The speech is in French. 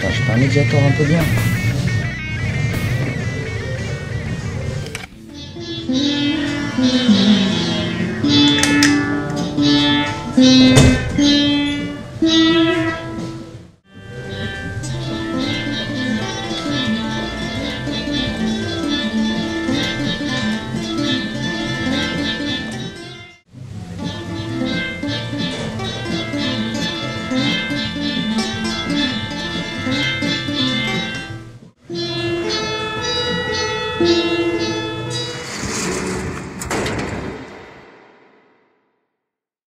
Putain, j'ai pas un médiator un peu bien.